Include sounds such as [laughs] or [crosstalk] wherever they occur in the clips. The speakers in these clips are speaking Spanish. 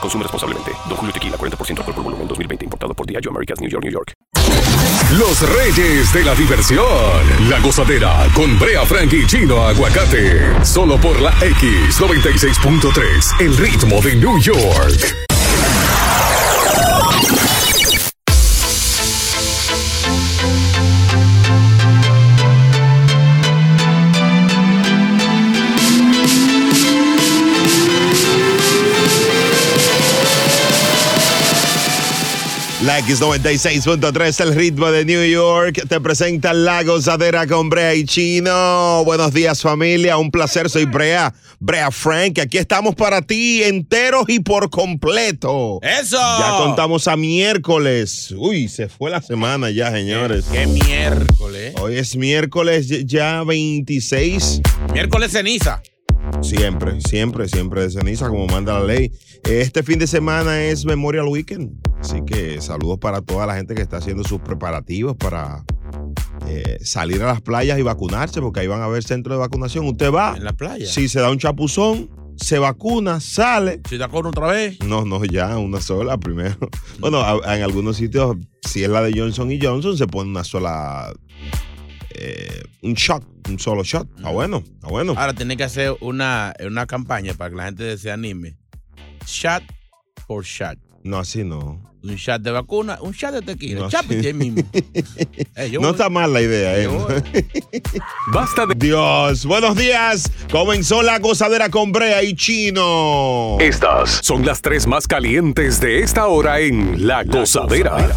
Consume responsablemente. Don Julio Tequila, 40% alcohol por volumen, 2020. Importado por Diageo Americas, New York, New York. Los reyes de la diversión. La gozadera con Brea Frank y Chino Aguacate. Solo por la X96.3. El ritmo de New York. La X96.3, el ritmo de New York, te presenta La Gozadera con Brea y Chino. Buenos días familia, un placer, soy Brea, Brea Frank. Aquí estamos para ti, enteros y por completo. ¡Eso! Ya contamos a miércoles. Uy, se fue la semana ya, señores. ¡Qué miércoles! Hoy es miércoles ya 26. Miércoles ceniza. Siempre, siempre, siempre de ceniza, como manda la ley. Este fin de semana es Memorial Weekend, así que saludos para toda la gente que está haciendo sus preparativos para eh, salir a las playas y vacunarse, porque ahí van a haber centros de vacunación. Usted va. ¿En la playa? Si se da un chapuzón, se vacuna, sale. ¿Si da con otra vez? No, no, ya, una sola primero. Bueno, a- en algunos sitios, si es la de Johnson y Johnson, se pone una sola. Eh, un shot, un solo shot. Está bueno, está bueno. Ahora tiene que hacer una, una campaña para que la gente se anime. Shot por shot. No, así no. Un shot de vacuna, un shot de tequila. No, Chapete sí. ahí [laughs] mismo. No voy- está mal la idea, ¿eh? [laughs] Basta de. Dios, buenos días. Comenzó la gozadera con Brea y Chino. Estas son las tres más calientes de esta hora en La Gozadera.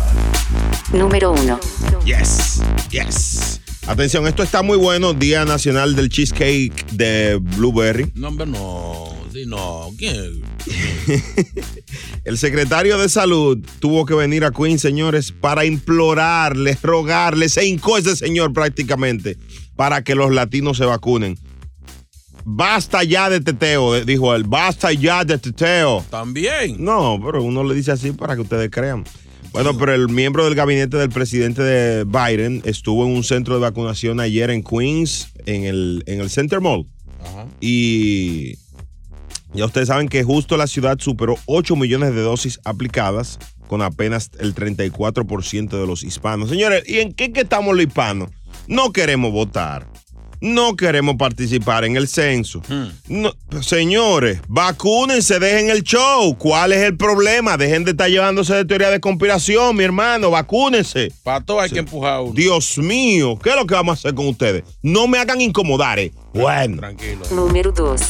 Número 1. Yes, yes. Atención, esto está muy bueno. Día Nacional del Cheesecake de Blueberry. No, hombre, no. Sí, no. ¿Quién? [laughs] El secretario de Salud tuvo que venir a Queens, señores, para implorarles, rogarles, se hincó ese señor prácticamente para que los latinos se vacunen. Basta ya de teteo, dijo él. Basta ya de teteo. También. No, pero uno le dice así para que ustedes crean. Bueno, pero el miembro del gabinete del presidente de Biden estuvo en un centro de vacunación ayer en Queens, en el, en el Center Mall. Ajá. Y ya ustedes saben que justo la ciudad superó 8 millones de dosis aplicadas con apenas el 34% de los hispanos. Señores, ¿y en qué que estamos los hispanos? No queremos votar. No queremos participar en el censo. No, señores, vacúnense, dejen el show. ¿Cuál es el problema? Dejen de estar llevándose de teoría de conspiración, mi hermano. Vacúnense. Para todo hay que empujar a uno. Dios mío, ¿qué es lo que vamos a hacer con ustedes? No me hagan incomodar. eh. Bueno. Tranquilo. Número 2.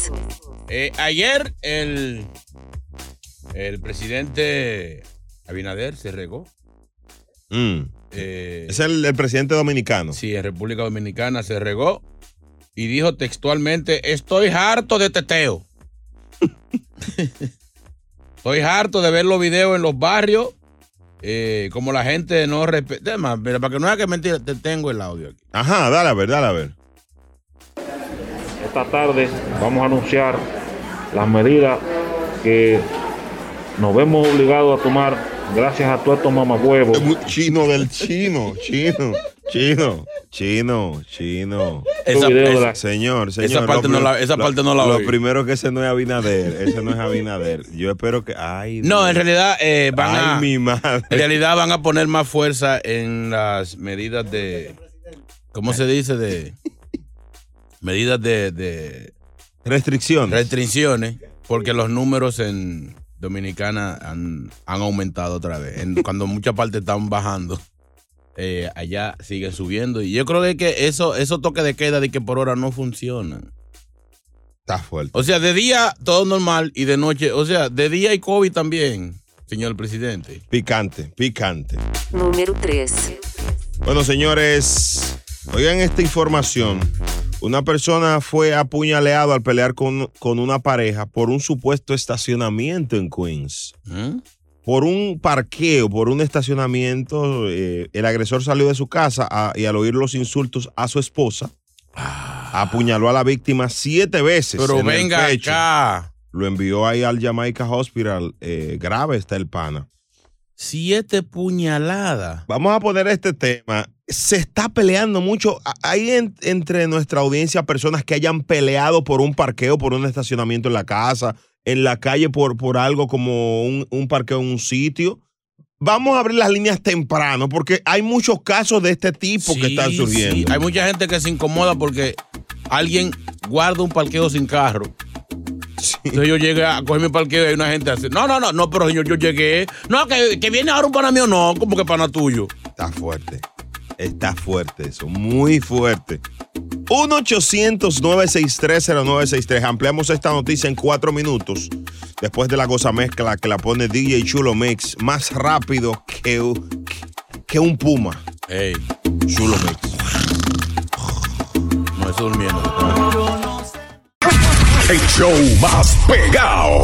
Eh, ayer el, el presidente Abinader se regó. Mm. Eh, Es el, el presidente dominicano. Sí, en República Dominicana se regó y dijo textualmente, estoy harto de teteo. [laughs] estoy harto de ver los videos en los barrios, eh, como la gente no respeta. Además, mira, para que no haya que mentir, te tengo el audio aquí. Ajá, dale a ver, dale a ver. Esta tarde vamos a anunciar las medidas que nos vemos obligados a tomar gracias a todos estos mamahuevos. Chino del chino, chino, chino, chino, chino. Esa- Señor, señor. Esa parte lo no la- esa lo- parte no la Lo primero que ese no es Abinader, ese no es Abinader. Yo espero que. Ay, No, Dios. en realidad eh, van Ay, a... mi madre. En realidad van a poner más fuerza en las medidas de. ¿Cómo se dice? De. Medidas de, de Restricciones. restricciones, porque los números en Dominicana han, han aumentado otra vez. En- cuando muchas partes están bajando. Eh, allá sigue subiendo. Y yo creo que- que eso, esos toques de queda de que por hora no funcionan. Está fuerte. O sea, de día todo normal y de noche, o sea, de día hay COVID también, señor presidente. Picante, picante. Número 3. Bueno, señores, oigan esta información. Una persona fue apuñaleado al pelear con, con una pareja por un supuesto estacionamiento en Queens. ¿Mm? Por un parqueo, por un estacionamiento, eh, el agresor salió de su casa a- y al oír los insultos a su esposa, apuñaló a la víctima siete veces. Pero en el venga pecho. acá. Lo envió ahí al Jamaica Hospital. eh, grave está el pana. Siete puñaladas. Vamos a poner este tema. Se está peleando mucho. Hay en- entre nuestra audiencia personas que hayan peleado por un parqueo, por un estacionamiento en la casa, en la calle, por, por algo como un, un parqueo en un sitio. Vamos a abrir las líneas temprano porque hay muchos casos de este tipo que están surgiendo. sí. Hay mucha gente que se incomoda porque alguien guarda un parqueo sin carro. Entonces yo llegué a coger mi parqueo y hay una gente así. No, no, no, no, pero señor, yo llegué. No, que, que viene ahora un pana mío, no, como que pana tuyo. Está fuerte. Está fuerte eso. Muy fuerte. 1-800-963-0963. Ampliamos esta noticia en cuatro minutos. Después de la goza mezcla que la pone DJ Chulo Mix. Más rápido que, que un puma. Ey, Chulo Mix. no, eso durmiendo. El show más pegado.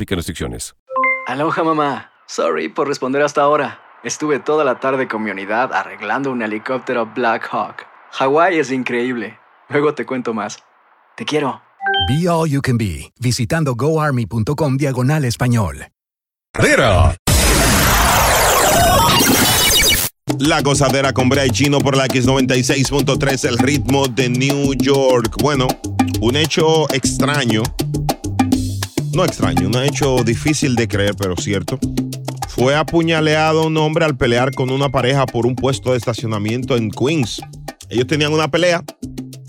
Se aplican restricciones. Aloha mamá. Sorry por responder hasta ahora. Estuve toda la tarde con mi unidad arreglando un helicóptero Black Hawk. Hawái es increíble. Luego te cuento más. Te quiero. Be All You Can Be, visitando goarmy.com diagonal español. Carrera. La gozadera con Brea y Chino por la X96.3, el ritmo de New York. Bueno, un hecho extraño. No extraño, un hecho difícil de creer, pero cierto. Fue apuñaleado un hombre al pelear con una pareja por un puesto de estacionamiento en Queens. Ellos tenían una pelea,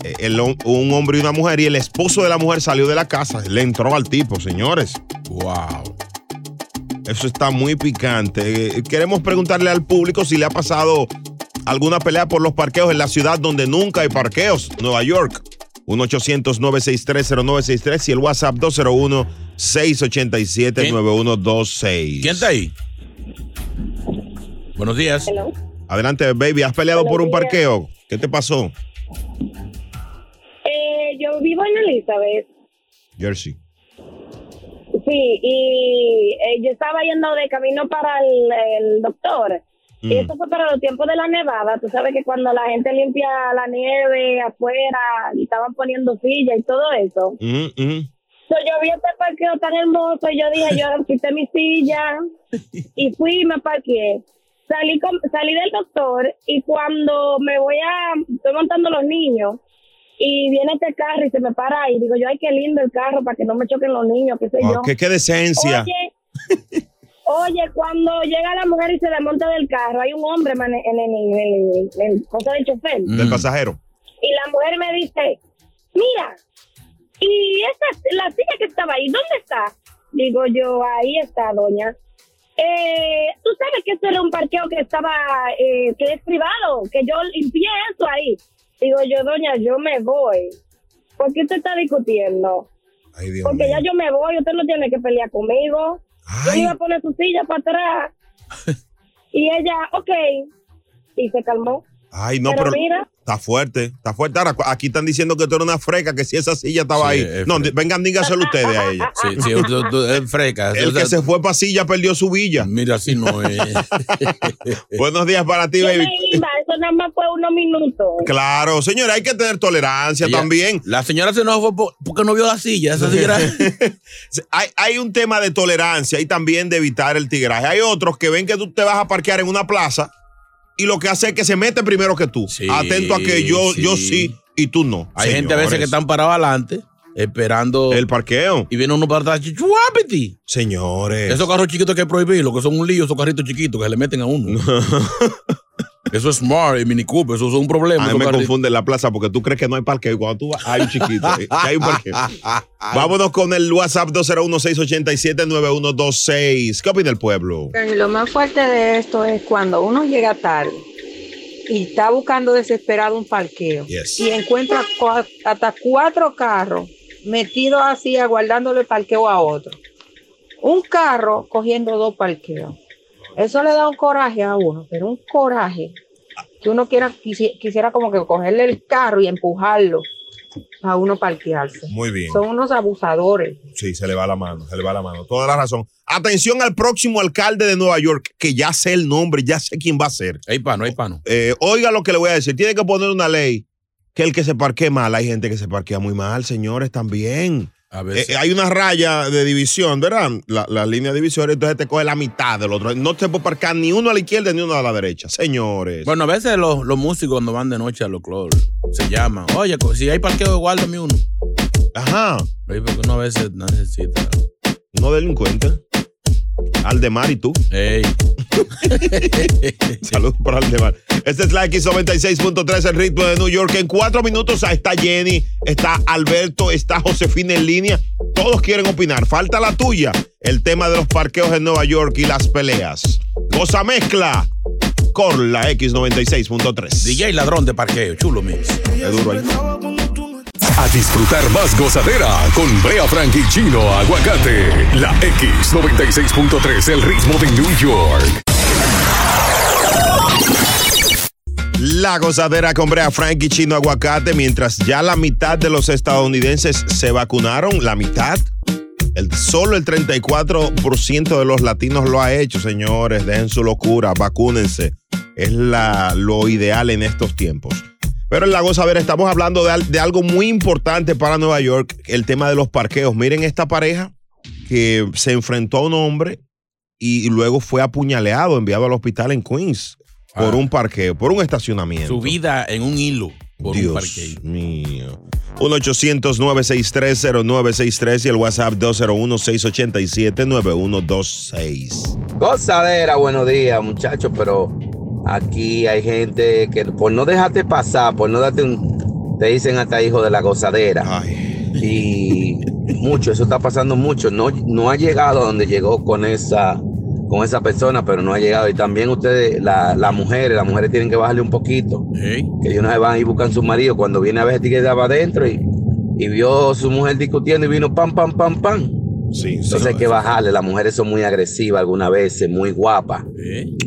eh, el un hombre y una mujer, y el esposo de la mujer salió de la casa. Le entró al tipo, señores. Wow. Eso está muy picante. Eh, Queremos preguntarle al público si le ha pasado alguna pelea por los parqueos en la ciudad donde nunca hay parqueos, Nueva York. 1-800-963-0963 y el WhatsApp 201-687-9126. ¿Quién está ahí? Buenos días. Adelante, baby. ¿Has peleado por un parqueo? ¿Qué te pasó? Eh, yo vivo en Elizabeth, Jersey. sí, y eh, yo estaba yendo de camino para el, el doctor. Y Mm. eso fue para los tiempos de la nevada. Tú sabes que cuando la gente limpia la nieve afuera y estaban poniendo sillas y todo eso. Ujú, ujú. So, yo vi este parqueo tan hermoso y yo dije, yo [laughs] quité mi silla y fui y me parqué. Salí, con- salí del doctor y cuando me voy a, estoy montando los niños y viene este carro y se me para y digo yo, ay, qué lindo el carro para que no me choquen los niños, qué sé Ah, yo. qué, qué decencia. Oye, [laughs] oye, cuando llega la mujer y se desmonta del carro, hay un hombre mane- en el, en el- en el cosa de chofer. Del pasajero. Y la mujer me dice, mira, y esa, la silla que estaba ahí, ¿dónde está? Digo yo, ahí está, doña. Eh, Tú sabes que esto era un parqueo que estaba, eh, que es privado, que yo limpié eso ahí. Digo yo, doña, yo me voy. ¿Por qué usted está discutiendo? Ay, Dios Porque mío. ya yo me voy, usted no tiene que pelear conmigo. Yo iba a poner su silla para atrás. [laughs] y ella, ok. Y se calmó. Ay, no, Pero pero, mira. Está fuerte, está fuerte. Ahora, aquí están diciendo que tú eres una freca, que si esa silla estaba Sí, ahí. es No, vengan, dígaselo ustedes a ella. Sí, sí, tú- tú- es freca. El O sea, que se fue para silla perdió su villa. Mira, así no es. [laughs] Buenos días para ti, baby. iba, eso nada más fue unos minutos. Claro, señora, hay que tener tolerancia Ella- también. La señora se enojó fue por- porque no vio la silla. Esa era- [laughs] Hay, hay un tema de tolerancia y también de evitar el tigraje. Hay otros que ven que tú te vas a parquear en una plaza y lo que hace es que se mete primero que tú. Atento a que yo sí. yo sí y tú no. Hay gente a veces que están parados adelante esperando el parqueo. Y viene uno para atrás, chuapiti. Señores. Esos carros chiquitos que hay prohibido, que son un lío, esos carritos chiquitos que se le meten a uno. [laughs] eso es Smart y Mini Cooper, eso es un problema. A mí me confunde en la plaza porque tú crees que no hay parqueo y cuando tú vas, hay un chiquito, eh, hay un parqueo. [laughs] Vámonos con el WhatsApp 201-687-9126. ¿Qué opina el pueblo? Lo más fuerte de esto es cuando uno llega tarde y está buscando desesperado un parqueo y encuentra hasta cuatro carros metidos así aguardándole el parqueo a otro. Un carro cogiendo dos parqueos. Eso le da un coraje a uno, pero un coraje que uno quiera, quisi- quisiera como que cogerle el carro y empujarlo a uno parquearse. Muy bien. Son unos abusadores. Sí, se le va la mano, se le va la mano. Toda la razón. Atención al próximo alcalde de Nueva York, que ya sé el nombre, ya sé quién va a ser. Hay pano, hay pano. Eh, oiga lo que le voy a decir. Tiene que poner una ley que el que se parquee mal, hay gente que se parquea muy mal, señores, también. A Eh, eh, hay una raya de división, ¿verdad? La, la línea divisoria, entonces te coge la mitad del otro. No te puede parquear ni uno a la izquierda ni uno a la derecha. Señores. Bueno, a veces los, los músicos cuando van de noche a los clubs se llaman. Oye, si hay parqueo, guárdame uno. Ajá. Oye, porque uno a veces necesita. No delincuente. Aldemar y tú. [laughs] Saludos para Aldemar. Este es la X96.3, el ritmo de New York. En cuatro minutos está Jenny, está Alberto, está Josefina en línea. Todos quieren opinar. Falta la tuya. El tema de los parqueos en Nueva York y las peleas. Cosa mezcla con la X96.3. DJ ladrón de parqueo, chulo mix. Es duro ahí. A disfrutar más gozadera con Brea Frank y Chino Aguacate. La X96.3, el ritmo de New York. La gozadera con Brea Frank y Chino Aguacate, mientras ya la mitad de los estadounidenses se vacunaron, la mitad, el, solo el 34% de los latinos lo ha hecho, señores, dejen su locura, vacúnense, es lo ideal en estos tiempos. Pero en la gozadera estamos hablando de, al- de algo muy importante para Nueva York, el tema de los parqueos. Miren esta pareja que se enfrentó a un hombre y luego fue apuñaleado, enviado al hospital en Queens por un parqueo, por un estacionamiento. Su vida en un hilo por un Dios parqueo. mío. 1-800-963-0963 y el WhatsApp 201-687-9126. Gozadera, buenos días, muchachos, pero aquí hay gente que por no dejarte pasar, por no darte un, te dicen hasta hijo de la gozadera. Y mucho, eso está pasando mucho. No, no ha llegado a donde llegó con esa, con esa persona, pero no ha llegado. Y también ustedes, la- las mujeres, las mujeres tienen que bajarle un poquito. Que ellos no se van y buscan su marido. Cuando viene a ver que estaba adentro y, y vio a su mujer discutiendo y vino pam, pam, pam, pam. Sí, Entonces hay que bajarle. Las mujeres son muy agresivas algunas veces, muy guapas.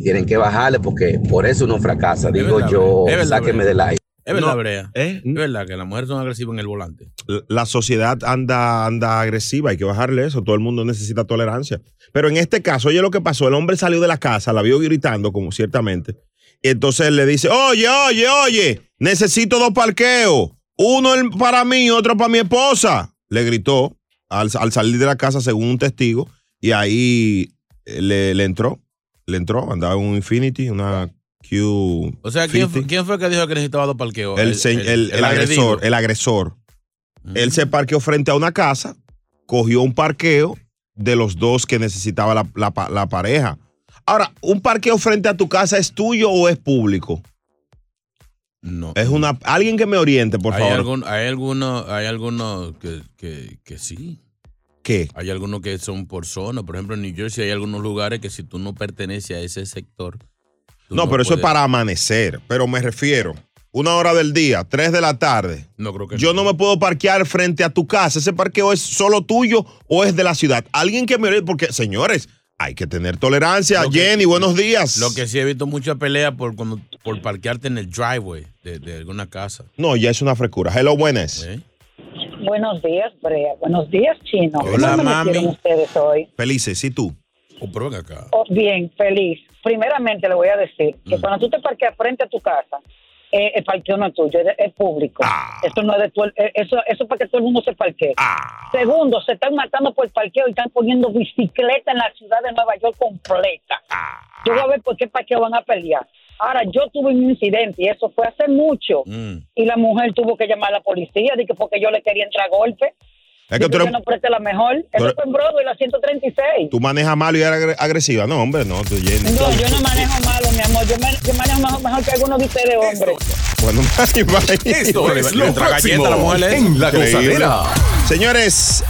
Tienen que bajarle porque por eso uno fracasa. Digo verdad, yo, es verdad, sáqueme del aire. Es verdad, No, Brea. ¿eh? Es verdad que las mujeres son agresivas en el volante. La sociedad anda, anda agresiva, hay que bajarle eso. Todo el mundo necesita tolerancia. Pero en este caso, oye lo que pasó: el hombre salió de la casa, la vio gritando, como ciertamente. Y entonces le dice: Oye, oye, oye, necesito dos parqueos. Uno el- para mí otro para mi esposa. Le gritó al, al salir de la casa, según un testigo. Y ahí eh, le, le entró. Le entró, andaba en un Infinity, una Q. O sea, ¿quién, fue- quién fue que dijo que necesitaba dos parqueos? El, el- agresor, el agresor. Él se parqueó frente a una casa, cogió un parqueo de los dos que necesitaba la, la pareja. Ahora, ¿un parqueo frente a tu casa es tuyo o es público? No. Es una. Alguien que me oriente, por hay favor. algún- hay algunos hay algunos que, que, que sí. ¿Qué? Hay algunos que son por zona. Por ejemplo, en New Jersey hay algunos lugares que si tú no perteneces a ese sector. No, pero eso es para amanecer. Pero me refiero. Una hora del día, tres de la tarde. No creo que Yo no me puedo parquear frente a tu casa. ¿Ese parqueo es solo tuyo o es de la ciudad? Alguien que me oriente, porque, señores, hay que tener tolerancia. Lo que- Jenny, buenos días. Lo que sí he visto mucha pelea por, cuando, por parquearte en el driveway de, de alguna casa. No, ya es una frescura. Hello, buenas. ¿Eh? Buenos días, Brea. Buenos días, Chino. Hola, ¿Cómo mami. ustedes hoy? Felices, ¿y tú? Oh, pero ven acá. Oh, bien, feliz. Primeramente le voy a decir que cuando tú te parqueas frente a tu casa, eh, el parqueo no es tuyo, es, es público. Eso no es de tu, eh, eso, eso es para que todo el mundo se parquee. Segundo, se están matando por el parqueo y están poniendo bicicleta en la ciudad de Nueva York completa. Yo voy a ver por qué parqueo van a pelear. Ahora, yo tuve un incidente y eso fue hace mucho. Mm. Y la mujer tuvo que llamar a la policía de que porque yo le quería entrar a golpe. Es que tú, eres- yo no presté la mejor. Eso eres- fue en Broadway, la 136. tú manejas malo y eres agre- agresiva. No, hombre, no, tú. No, yo no manejo malo, mi amor. Yo, me- yo manejo mejor, mejor que algunos de ustedes, hombres. Bueno, [laughs] Esto es lo próximo la mujer es en La increíble. Gozadera. Señores,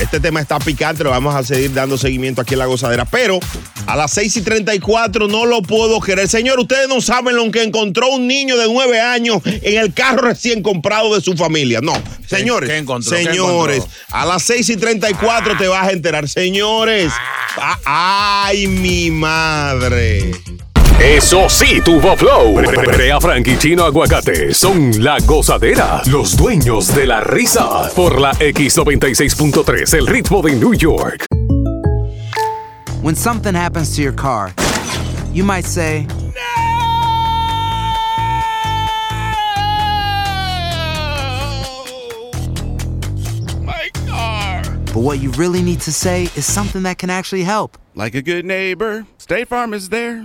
este tema está picante, lo vamos a seguir dando seguimiento aquí en La Gozadera, pero a las 6 y 34 no lo puedo querer. Señor, ustedes no saben lo que encontró un niño de 9 años en el carro recién comprado de su familia. No, señores, qué encontró? ¿Qué señores, encontró? a las 6 y 34 te vas a enterar. Señores, ah, ay, mi madre. Eso sí, tuvo flow. Brea Frank y Chino Aguacate son la gozadera, los dueños de la risa. Por la X96.3, el ritmo de New York. When something happens to your car, you might say, My car. but what you really need to say is something that can actually help. Like a good neighbor, State Farm is there.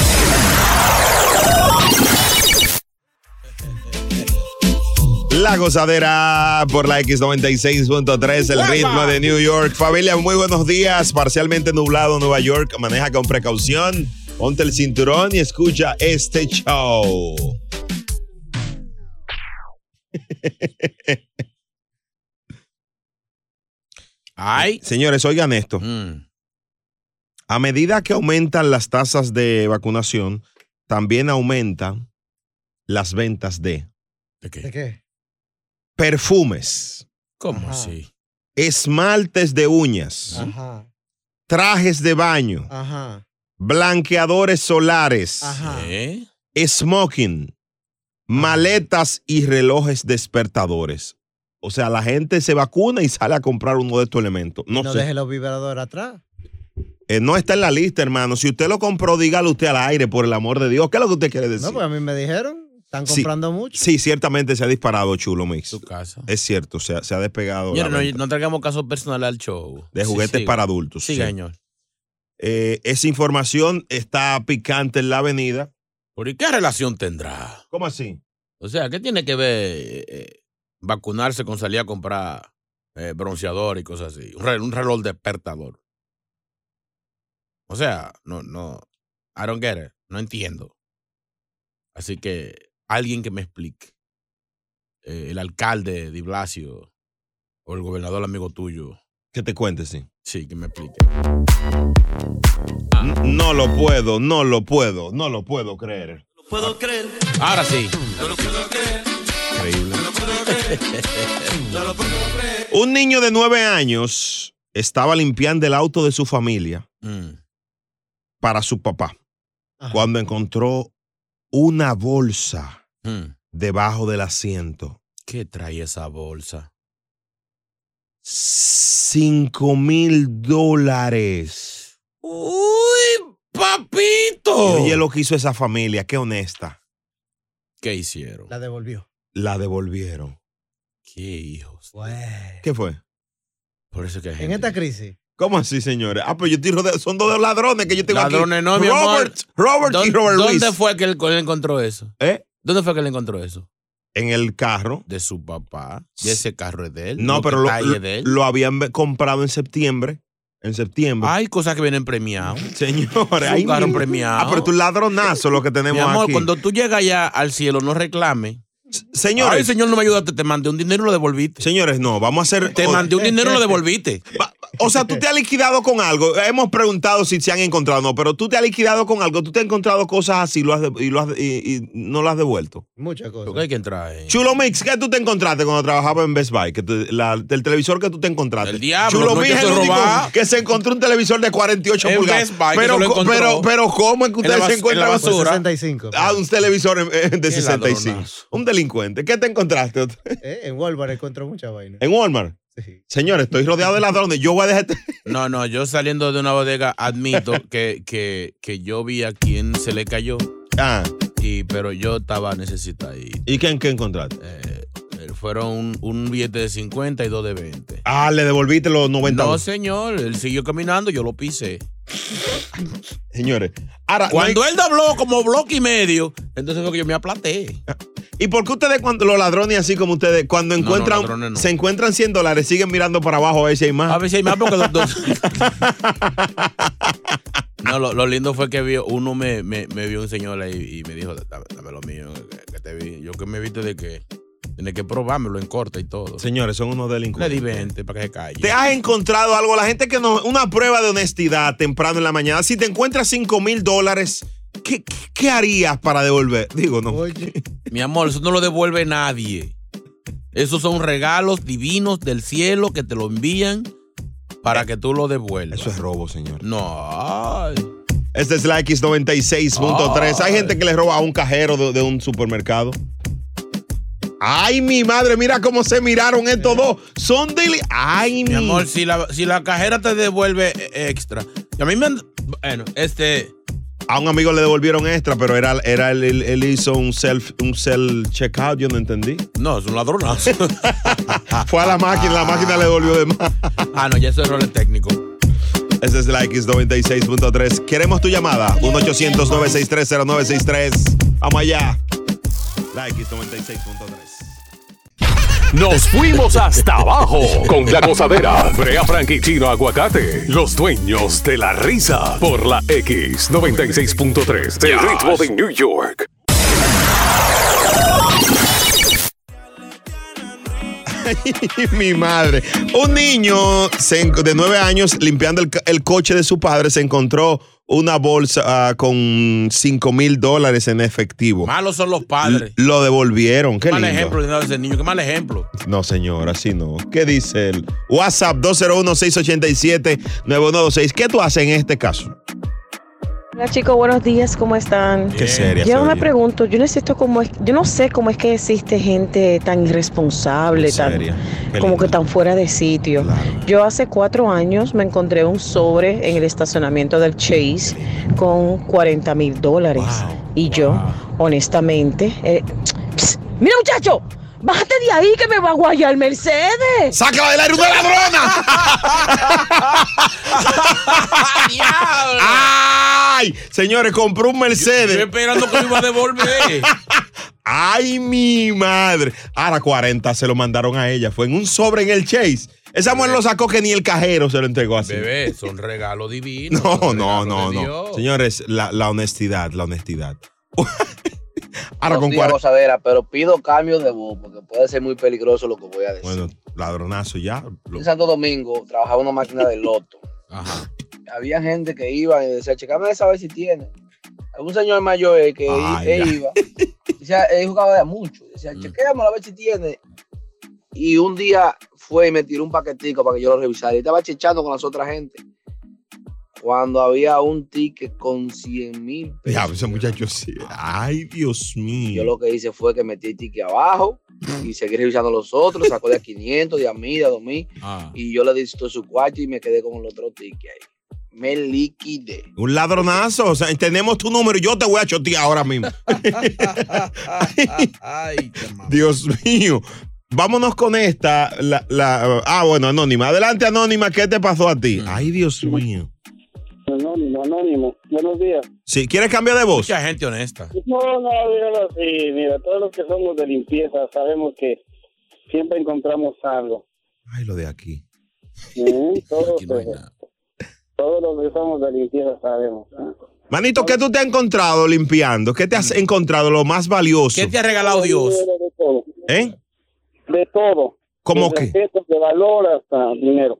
La gozadera por la X96.3, el ritmo de New York. Familia, muy buenos días. Parcialmente nublado Nueva York. Maneja con precaución. Ponte el cinturón y escucha este show. Ay. Señores, oigan esto. Mm. A medida que aumentan las tasas de vacunación, también aumentan las ventas de ¿De qué? ¿De qué? perfumes, ¿Cómo así? esmaltes de uñas, Ajá, trajes de baño, ajá, blanqueadores solares, ajá. ¿Eh? smoking, maletas y relojes despertadores. O sea, la gente se vacuna y sale a comprar uno de estos elementos. No, No sé. deje los vibradores atrás. Eh, no está en la lista, hermano. Si usted lo compró, dígalo usted al aire, por el amor de Dios. ¿Qué es lo que usted quiere decir? No, pues a mí me dijeron, están Sí. comprando mucho. Sí, ciertamente se ha disparado Chulo Mix. Tu casa. Es cierto, se ha, se ha despegado. Señores, no, no traigamos casos personales al show. de Sí, juguetes para adultos. Sí, sí. señor. Eh, esa información está picante en la avenida. ¿Por y qué relación tendrá? ¿Cómo así? O sea, ¿qué tiene que ver eh, eh, vacunarse con salir a comprar eh, bronceador y cosas así? Un reloj despertador. O sea, no, no. I don't get it. No entiendo. Así que alguien que me explique. Eh, el alcalde de Blasio o el gobernador amigo tuyo. Que te cuente, sí. Sí, que me explique. No lo puedo, no lo puedo, no lo puedo creer. Puedo creer. Ahora sí. No lo puedo creer. Increíble. No lo puedo creer. [laughs] No lo puedo creer. Un niño de nueve años estaba limpiando el auto de su familia Mm. Para su papá cuando encontró una bolsa Mm. debajo del asiento. ¿Qué trae esa bolsa? Cinco mil dólares. ¡Uy, papito! Y oye lo que hizo esa familia, qué honesta. ¿Qué hicieron? La devolvió. la devolvieron. ¿Qué hijos? ¿Qué fue? Por eso que hay En esta crisis. ¿Cómo así, señores? Ah, pues yo estoy rodeado. Son dos ladrones que yo tengo Ladrones aquí. no, mi Robert, amor. Robert y ¿Dó- Robert Luis. ¿Dónde fue que él, él encontró eso? ¿Eh? ¿Dónde fue que él encontró eso? En el carro. De su papá. Y ese carro es de él. No, pero lo, de él. lo habían comprado en septiembre. En septiembre. Hay cosas que vienen premiadas. [laughs] Señores, Es ahí un carro mismo. premiado. Ah, pero tú ladronazo lo que tenemos Mi amor, aquí. cuando tú llegas ya al cielo, no reclame. Señores. Ay, señor, no me ayudaste. Te mandé un dinero y lo devolviste. Señores, no, vamos a hacer. Te mandé un dinero y lo [laughs] devolviste. O sea, tú te has liquidado con algo. Hemos preguntado si se han encontrado o no, pero tú te has liquidado con algo. Tú te has encontrado cosas así lo has de- y, lo has de- y- y no lo has devuelto. Muchas cosas. Porque hay que entrar ahí. Chulo Mix, ¿qué tú te encontraste cuando trabajabas en Best Buy? Que tú- la- del televisor que tú te encontraste. El diablo, Chulo no, Mix es el único que se encontró un televisor de 48 En pulgadas. Best Buy, que pero, pero, pero, ¿cómo es que En la ustedes se en encuentran la basura. 65. Ah, un televisor en- de Qué 65. ladronazo. Un delincuente. ¿Qué te encontraste? [laughs] Eh, En Walmart encontró mucha vaina. En Walmart. Señores, estoy rodeado de ladrones. Yo voy a dejar. este- [laughs] No, no, yo saliendo de una bodega admito [laughs] que, que, que yo vi a quien se le cayó. Ah. Y, pero yo estaba necesitado. ¿Y qué, qué encontraste? Eh, fueron un, billete de 50 y dos de 20. Ah, le devolviste los 90. No, señor, él siguió caminando, yo lo pisé. Señores, ahora. no Cuando hay- él dobló como bloque y medio, entonces fue que yo me aplaté. ¿Y por qué ustedes, cuando los ladrones así como ustedes, cuando no, encuentran, no. se encuentran 100 dólares, siguen mirando para abajo a ver si hay más? A ver si hay más porque los dos. [laughs] No, lo, lo lindo fue que vio, uno me, me, me vio un señor ahí y me dijo, dame, dame lo mío, que, que te vi. Yo que me viste de que tiene que probármelo en corte y todo. Señores, son unos Le delincuentes. di 20 para que se calle. ¿Te has encontrado algo? La gente que no. Una prueba de honestidad temprano en la mañana. Si te encuentras 5 mil dólares, ¿qué, qué- qué harías para devolver? Digo, no. Mi amor, eso no lo devuelve nadie. Esos son regalos divinos del cielo que te lo envían para que tú lo devuelvas. Eso es robo, señor. No. ay. Este es la X96.3. Hay gente que le roba a un cajero de, de un supermercado. Ay, mi madre, mira cómo se miraron estos dos. Son deli. Ay, mi. Mi amor, si la, si la cajera te devuelve eh, extra. Y a mí me han- Bueno, este. A un amigo le devolvieron extra, pero era, era él, él- él hizo un self, un self checkout, yo no entendí. No, es un ladronazo. [laughs] Fue a la máquina, la máquina le devolvió de más. ah, no, ya eso es error técnico. Ese es la X96.3. Queremos tu llamada. 1-800-963-0963. Vamos allá. La X96.3. Nos fuimos hasta abajo con la gozadera. Brea Frank y Chino Aguacate, los dueños de la risa. Por la X96.3, el ritmo de New York. [laughs] Mi madre. Un niño de nueve años limpiando el coche de su padre se encontró una bolsa ah, con 5 mil dólares en efectivo. Malos son los padres. Lo devolvieron. Qué Qué mal lindo. ejemplo ese niño. Qué mal ejemplo. No, señor, así no. ¿Qué dice él? WhatsApp 201-687-9126. ¿Qué tú haces en este caso? Hola chicos, buenos días, ¿cómo están? Qué seria se Yo me pregunto, yo necesito como es, yo no sé cómo es que existe gente tan irresponsable, tan, como que tan fuera de sitio. Yo hace cuatro años me encontré un sobre en el estacionamiento del Chase con 40 mil dólares. Y yo, honestamente, eh, pss, [tsk] mira muchacho, bájate de ahí que me va a guayar Mercedes. ¡Sácala del aire, una ladrona! ¡Ay! Señores, compró un Mercedes. Yo esperando que lo iba a devolver. ¡Ay, mi madre! Ahora 40 se lo mandaron a ella. Fue en un sobre en el Chase. Esa mujer lo sacó que ni el cajero se lo entregó así. Bebé, son regalos divinos. No, son no, no, no. Dios. Señores, la, la honestidad, la honestidad. Ahora Buenos con días, 40. gozadera, pero pido cambio de voz porque puede ser muy peligroso lo que voy a decir. Bueno, ladronazo ya. Lo- En Santo Domingo trabajaba una máquina de loto. Ajá. Había gente que iba y decía, checame esa a ver si tiene. Un señor mayor eh, que ya. iba. Decía, él jugaba de mucho. Decía, chequéamelo a ver si tiene. Y un día fue y me tiró un paquetico para que yo lo revisara. Y estaba chechando con las otras gente. Cuando había un ticket con 100 mil Ya, ese muchacho sí. Ay, Dios mío. Yo lo que hice fue que metí el ticket abajo y [laughs] seguí revisando los otros, sacó de a 500, de a 1000, de a 2000 Ah. y yo le di todo su cuarto y me quedé con el otro ticket ahí. me liquidé. Un ladronazo. O sea, tenemos tu número y yo te voy a chotear ahora mismo. [laughs] Dios mío. Vámonos con esta. La, la- ah, bueno, Anónima. Adelante, Anónima. ¿Qué te pasó a ti? Ay, Dios mío. Anónimo, anónimo. Buenos días. Sí, ¿quieres cambiar de voz? Mucha gente honesta. No, no, dígalo así. Mira, todos los que somos de limpieza sabemos que siempre encontramos algo. Ay, lo de aquí. [laughs] ¿eh? Todos, todos los que somos de limpieza sabemos. ¿eh? Manito, ¿qué tú te has encontrado limpiando? ¿Qué te has encontrado lo más valioso? ¿Qué te ha regalado Dios? De todo. ¿Eh? De todo. ¿Cómo Desde qué? objetos de valor hasta dinero.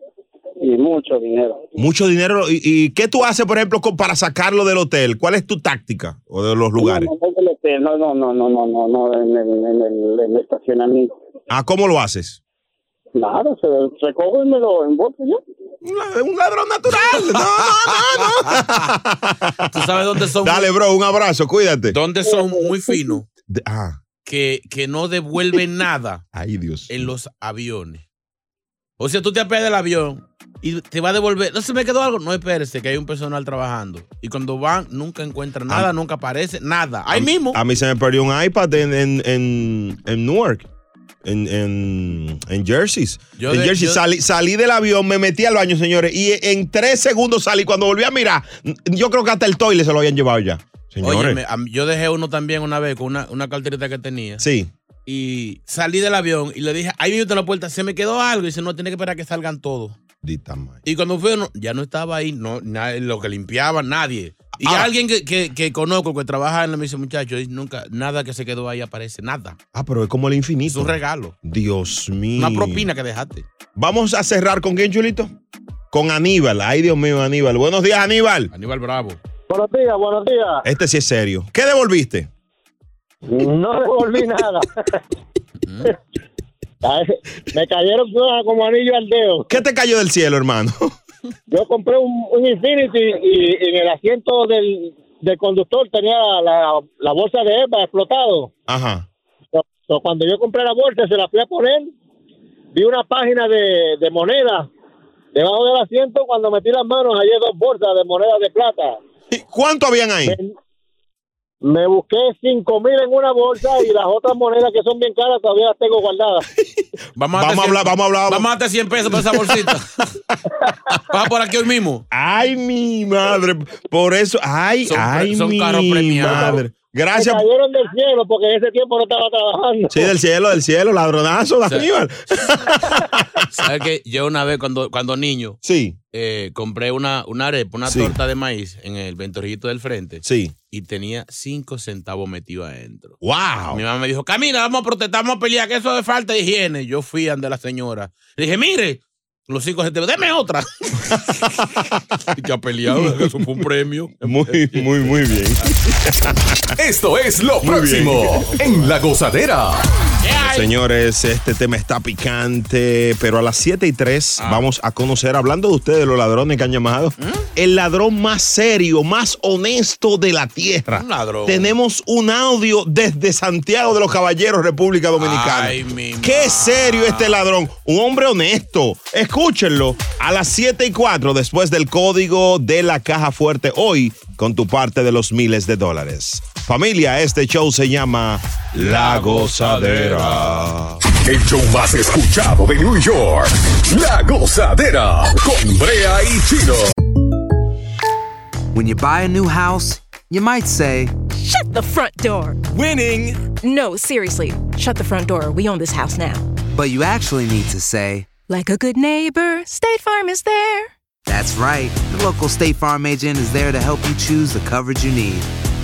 Y mucho dinero. Mucho dinero. ¿Y, y qué tú haces, por ejemplo, con- para sacarlo del hotel? ¿Cuál es tu táctica? ¿O de los lugares? No, no, no, del hotel, no, no, no, no, no, no, no, en el, en el, en el estacionamiento. Ah, ¿cómo lo haces? Nada, se recoge y me lo embolso yo. Un ladrón natural. No, [laughs] ¿Tú sabes dónde son? Dale, bro, un abrazo, cuídate. ¿Dónde son muy finos? ah. Que, que no devuelven [laughs] nada Ay, Dios. en los aviones. O sea, tú te apeas del avión y te va a devolver. No se me quedó algo. No espérese, que hay un personal trabajando. Y cuando van, nunca encuentran nada, nunca aparece nada. Ahí A- mismo. A mí se me perdió un iPad en, en, en, en Newark. En, en, en Jerseys. Yo en de- yo- salí, salí del avión, me metí al baño, señores, y en tres segundos salí. Cuando volví a mirar, yo creo que hasta el toile se lo habían llevado ya. Señores. Óyeme, yo dejé uno también una vez con una, una carterita que tenía. Sí. Y salí del avión y le dije, ahí mismo en la puerta, se me quedó algo. Y dice, no, tiene que esperar a que salgan todos. Madre. Y cuando fui, no- ya no estaba ahí, no, nadie- lo que limpiaba, nadie. Y Ah. alguien que, que, que conozco que trabaja en la misa, muchacho, nunca, nada que se quedó ahí aparece, nada. Ah, pero es como el infinito. Es un regalo. Dios mío. Una propina que dejaste. Vamos a cerrar con quién, Chulito? Con Aníbal. Ay, Dios mío, Aníbal. Buenos días, Aníbal. Aníbal Bravo. Buenos días, buenos días. Este sí es serio. ¿Qué devolviste? No devolví nada. [laughs] [laughs] Me cayeron como anillo al dedo. ¿Qué te cayó del cielo, hermano? [laughs] Yo compré un, un Infinity y en el asiento del, del conductor tenía la, la bolsa de Eva explotado. Ajá. So- so, cuando yo compré la bolsa, se la fui a poner, vi una página de, de moneda debajo del asiento. Cuando metí las manos, hallé dos bolsas de moneda de plata. ¿Cuánto habían ahí? Me, me busqué cinco mil en una bolsa y las otras monedas que son bien caras todavía las tengo guardadas. Vamos [laughs] a, Vamos a darte hablar, 100 vamos a hablar. Vamos a darte 100 pesos por esa bolsita. [laughs] Pasa por aquí hoy mismo. Ay, mi madre. Por eso, ay, Son ay, son mi carros premiados. madre. Gracias. Me cayeron del cielo porque en ese tiempo no estaba trabajando. Sí, del cielo, del cielo, ladronazo de Sí. Aníbal. [laughs] ¿Sabes qué? Yo una vez cuando, cuando niño Sí. eh, compré una, una arepa, una Sí. torta de maíz en el ventorrillito del frente. Sí. Y tenía cinco centavos metidos adentro. Wow. Mi mamá me dijo, Camila, vamos a protestar, vamos a pelear, que eso es falta de higiene. Yo fui ante la señora. Le dije, mire, los cinco centavos, deme otra. [laughs] y que ha peleado, que eso fue un premio. Muy, muy, muy bien. Esto es lo Muy próximo en La Gozadera. Señores, este tema está picante, pero a las 7 y 3 Ah. vamos a conocer, hablando de ustedes, los ladrones que han llamado, ¿Mm? el ladrón más serio, más honesto de la tierra. Un ladrón. Tenemos un audio desde Santiago de los Caballeros, República Dominicana. Ay, mi Qué serio este ladrón, un hombre honesto. Escúchenlo a las 7 y 4 después del código de la caja fuerte hoy con tu parte de los miles de dólares. Familia, este show se llama La Gozadera. El show más escuchado de New York. La Gozadera con Brea y Chino. When you buy a new house, you might say, Shut the front door. Winning! No, seriously. Shut the front door. We own this house now. But you actually need to say, Like a good neighbor, State Farm is there. That's right. The local State Farm agent is there to help you choose the coverage you need.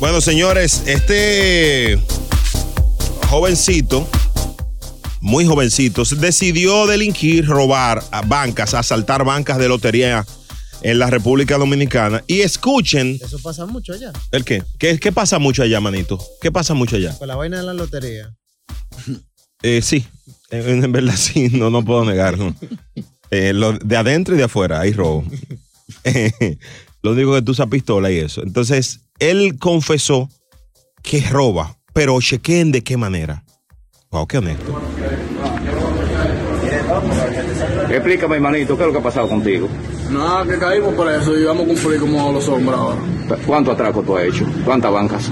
Bueno, señores, este jovencito, muy jovencito, decidió delinquir, robar a bancas, asaltar bancas de lotería en la República Dominicana. Y escuchen, Eso pasa mucho allá. ¿el qué? ¿Qué, qué pasa mucho allá, manito? ¿Qué pasa mucho allá? Con la vaina de la lotería. Eh, sí, en, en verdad sí, no, no puedo negarlo. [laughs] Eh, lo, de adentro y de afuera hay robo. [laughs] lo único que tú usas pistola y eso. Entonces, él confesó que roba, pero chequen de qué manera. Wow, qué honesto. Explícame, hermanito, ¿qué es lo que ha pasado contigo? Nada, que caímos por eso y vamos a cumplir como los hombres ahora. ¿Cuánto atraco tú has hecho? ¿Cuántas bancas?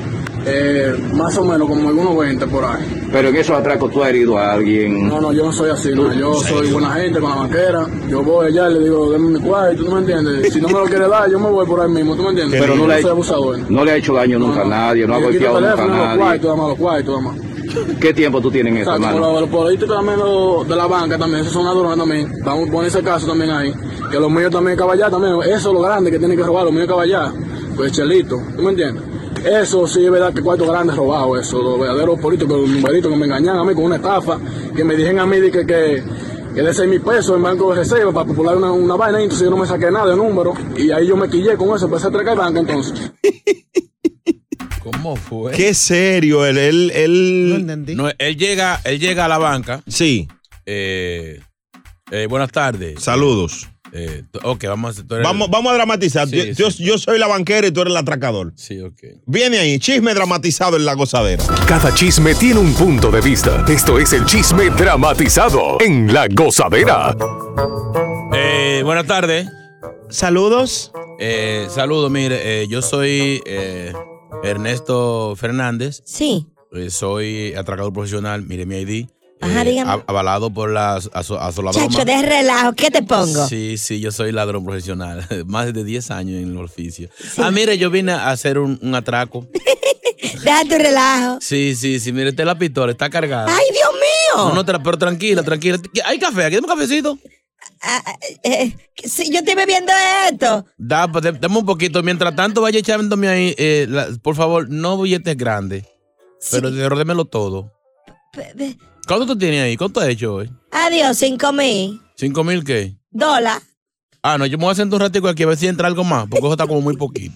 Eh, más o menos como algunos 20 por ahí. Pero en esos atracos tú has herido a alguien. No, no, yo no soy así, no. Yo soy buena gente con la banquera. Yo voy allá y le digo, dame mi cuarto, ¿tú me entiendes? Si no me lo quiere dar, yo me voy por ahí mismo, ¿tú me entiendes? Pero no le, ha soy hecho, abusador. no le ha hecho daño nunca a nadie, no ha Yo quito golpeado nunca a teléfono, los nadie. cuartos, dame los cuartos, dame. ¿Qué tiempo tú tienes en eso, hermano? los, los políticos también los de la banca también, esos son ladrones también. Vamos a poner ese caso también ahí. Que los míos también caballar también. Eso es lo grande que tienen que robar, los míos caballar. Pues chelito, ¿tú me entiendes? Eso sí es verdad que cuarto grande robado, eso, los verdaderos políticos, los numeritos que me engañan a mí con una estafa, que me dijeron a mí de que, que, que de 6 mil pesos en banco de reserva para popular una, una vaina, y entonces yo no me saqué nada de número, y ahí yo me quillé con eso, empecé a traer banca entonces. [laughs] ¿Cómo fue? Qué serio, él, él, él... No, él llega, él llega a la banca. Sí. Eh, eh, buenas tardes. Saludos. Eh, ok, vamos a Vamos, vamos a dramatizar. Sí, yo, yo- yo soy la banquera y tú eres el atracador. Sí, ok. Viene ahí, chisme dramatizado en la gozadera. Cada chisme tiene un punto de vista. Esto es el chisme dramatizado en La Gozadera. Eh, buenas tardes. Saludos. Eh, saludos, mire, eh, yo soy eh, Ernesto Fernández. Sí. Eh, soy atracador profesional, mire mi ID. Ajá, eh, avalado por la aso- asoladora. Chacho, de relajo, ¿qué te pongo? Sí, sí, yo soy ladrón profesional. [laughs] Más de 10 años en el oficio. Ah, mire, yo vine a hacer un, un atraco. [laughs] Deja tu relajo. Sí, sí, sí, mire, la pistola, está cargada. ¡Ay, Dios mío! No, no, tra- pero tranquila, tranquila. ¿Hay café? ¿Aquí un cafecito? Eh, que si yo estoy bebiendo esto. Da, pues, dame un poquito. Mientras tanto, vaya echándome ahí, eh, la- por favor, no billetes grandes. Pero démelo todo. Pe- ¿Cuánto tú tienes ahí? ¿Cuánto has hecho hoy? Adiós, cinco mil ¿Cinco mil qué? dólares. Ah, no, yo me voy a sentar un ratico aquí a ver si entra algo más, porque eso está como muy poquito.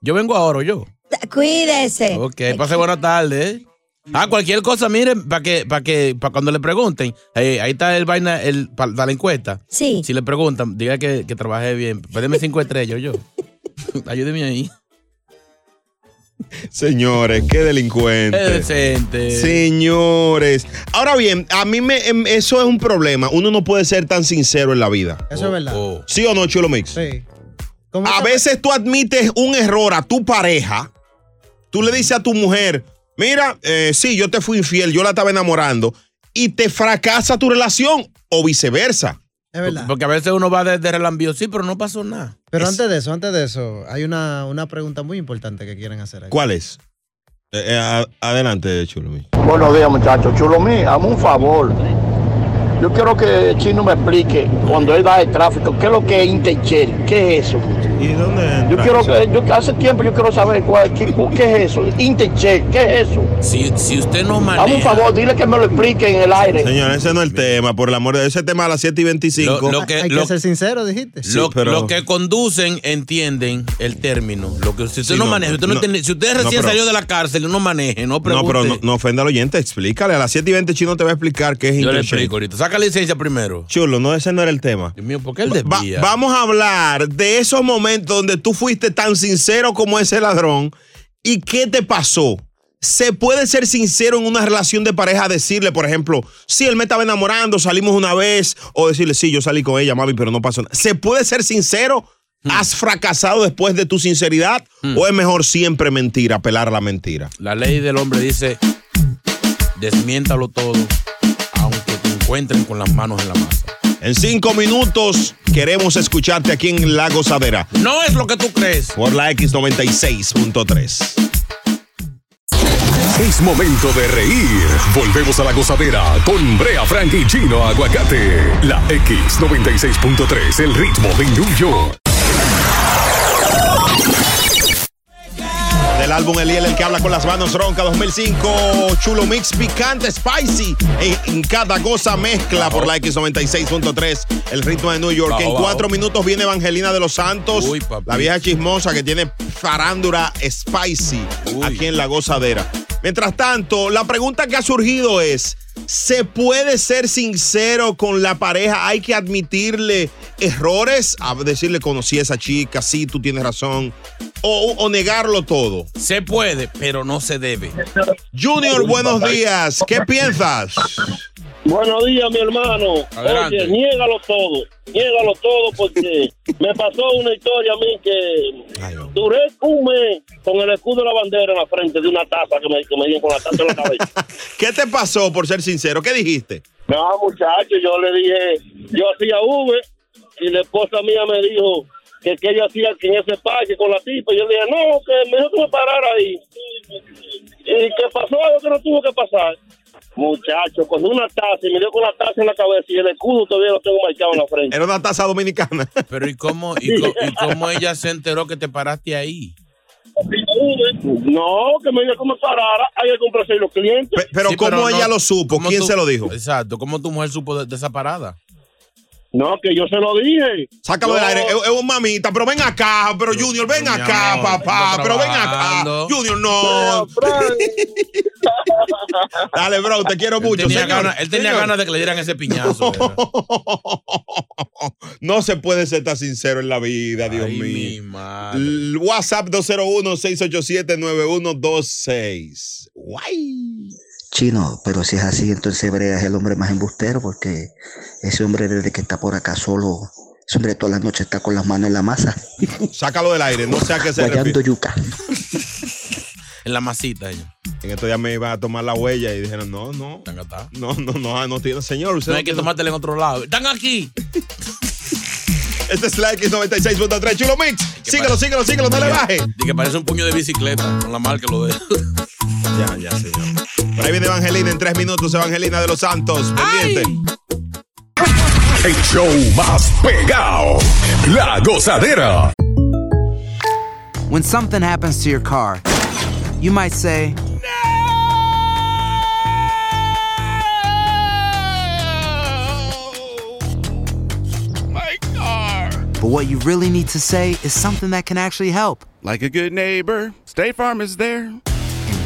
Yo vengo ahora, yo. Cuídese. Ok, pase buena tarde, ¿eh? Ah, cualquier cosa, miren, para que, para que, para cuando le pregunten, eh, ahí está el vaina, el, para la encuesta. Sí. Si le preguntan, diga que, que trabajé bien. Pídeme cinco estrellas, yo. [laughs] Ayúdeme ahí. Señores, qué delincuente. Qué decente. Señores. Ahora bien, a mí me, em, eso es un problema. Uno no puede ser tan sincero en la vida. Eso es verdad. ¿Sí o no, Chulo Mix? Sí. A veces tú admites un error a tu pareja. Tú le dices a tu mujer, mira, eh, sí, yo te fui infiel, yo la estaba enamorando. Y te fracasa tu relación o viceversa. Es verdad. Porque a veces uno va desde relambío, sí, pero no pasó nada. Pero antes de eso, antes de eso, hay una, una pregunta muy importante que quieren hacer ahí. ¿Cuál es? Eh, eh, a- adelante, Chulo Mix. Buenos días, muchachos. Chulo mí, hazme un favor. Yo quiero que Chino me explique, cuando él da el tráfico, qué es lo que es Interchel, qué es eso. ¿Y dónde Yo quiero que, yo, hace tiempo yo quiero saber cuál, qué, qué es eso, Intercheck, ¿qué es eso? Si, si usted no Hazme un maneja. favor, dile que me lo explique en el aire. Señor, ese no es el tema, por el amor de ese tema a las 7 y 25. Lo- lo que- Hay lo- que ser sincero, dijiste. Lo, pero- lo que conducen entienden el término. Lo que si usted Sí, no, no, maneja, usted no no, entiende- si usted no, recién pero- salió de la cárcel y no maneje, no No, pregunte. pero no, no ofenda al oyente, explícale. A las 7 y 20 Chino te va a explicar qué es Yo le explico ahorita. Saca licencia primero. Chulo, no, ese no era el tema. Dios mío, ¿por qué él Va- desvía? vamos a hablar de esos momentos donde tú fuiste tan sincero como ese ladrón y qué te pasó. Se puede ser sincero en una relación de pareja, decirle, por ejemplo, si él me estaba enamorando, salimos una vez, o decirle, sí, yo salí con ella, mami, pero no pasó nada. ¿Se puede ser sincero? Hmm. ¿Has fracasado después de tu sinceridad? ¿O es mejor siempre mentir, apelar a la mentira? La ley del hombre dice, desmiéntalo todo, aunque te encuentren con las manos en la masa. En cinco minutos queremos escucharte aquí en La Gozadera. No es lo que tú crees. Por la X96.3. Es momento de reír. Volvemos a la gozadera con Brea Frank y Chino Aguacate. La X96.3, el ritmo de New York. Del álbum Eliel, el que habla con las manos ronca 2005, Chulo Mix Picante Spicy. En, en cada goza mezcla por la X96.3, el ritmo de New York. Bajo, en bajo. cuatro minutos viene Evangelina de los Santos, Uy, la vieja chismosa que tiene farándula spicy aquí en la gozadera. Mientras tanto, la pregunta que ha surgido es: ¿se puede ser sincero con la pareja? ¿Hay que admitirle errores? A decirle, conocí a esa chica, sí, tú tienes razón. O, o negarlo todo. Se puede, pero no se debe. Junior, buenos días. ¿Qué piensas? Buenos días, mi hermano. Adelante. Oye, niégalo todo. Niégalo todo porque [laughs] me pasó una historia a mí que duré un mes con el escudo de la bandera en la frente de una taza que me, que me dieron con la taza en la cabeza. [laughs] ¿Qué te pasó, por ser sincero? ¿Qué dijiste? No, muchacho, yo le dije, yo hacía V y la esposa mía me dijo que, que ella hacía que en ese parque con la tipa. Y yo le dije, no, que me dijo que me parara ahí. ¿Y qué pasó? Algo que no tuvo que pasar. Muchacho, con una taza y me dio con la taza en la cabeza y el escudo todavía lo tengo marcado en la frente. Era una taza dominicana. Pero ¿y cómo, y, co- y cómo ella se enteró que te paraste ahí? No, que me que me parara. Hay que comprarse los clientes. Pero Sí, ¿cómo ella lo supo? ¿cómo ¿Quién tú- se lo dijo? Exacto, ¿cómo tu mujer supo de, de esa parada? No, que yo se lo dije. Sácalo del aire. Es, es un mamita, pero ven acá, pero Junior, ven acá, amor, papá. Pero ven acá. Junior, no. [laughs] Dale, bro, te quiero Él mucho. tenía, señor. ganas, él tenía ganas de que le dieran ese piñazo. [laughs] No se puede ser tan sincero en la vida, Dios Ay, mi mío. madre. WhatsApp 201-687-9126. Guay. Chino, pero si es así, entonces Brea es el hombre más embustero porque ese hombre desde que está por acá solo, ese hombre todas las noches está con las manos en la masa, [laughs] Sácalo del aire, no sé a qué se guayando yuca. [laughs] En la masita ella. En estos días me iba a tomar la huella y dijeron, no, no. No, no, no, ah, no tiene, señor. Usted No hay que tiene- tomártela en otro lado. ¡Están aquí! [laughs] Este es la X96.3 Chulo Mix. Síguelo, síguelo, síguelo, no le baje. Y que parece un puño de bicicleta con la marca lo de. Ya, ya, señor. Por ahí viene Evangelina en tres minutos, Evangelina de los Santos. Pendiente. El show más pegado. La gozadera. When something happens to your car, you might say, My car. but what you really need to say is something that can actually help. Like a good neighbor, State Farm is there.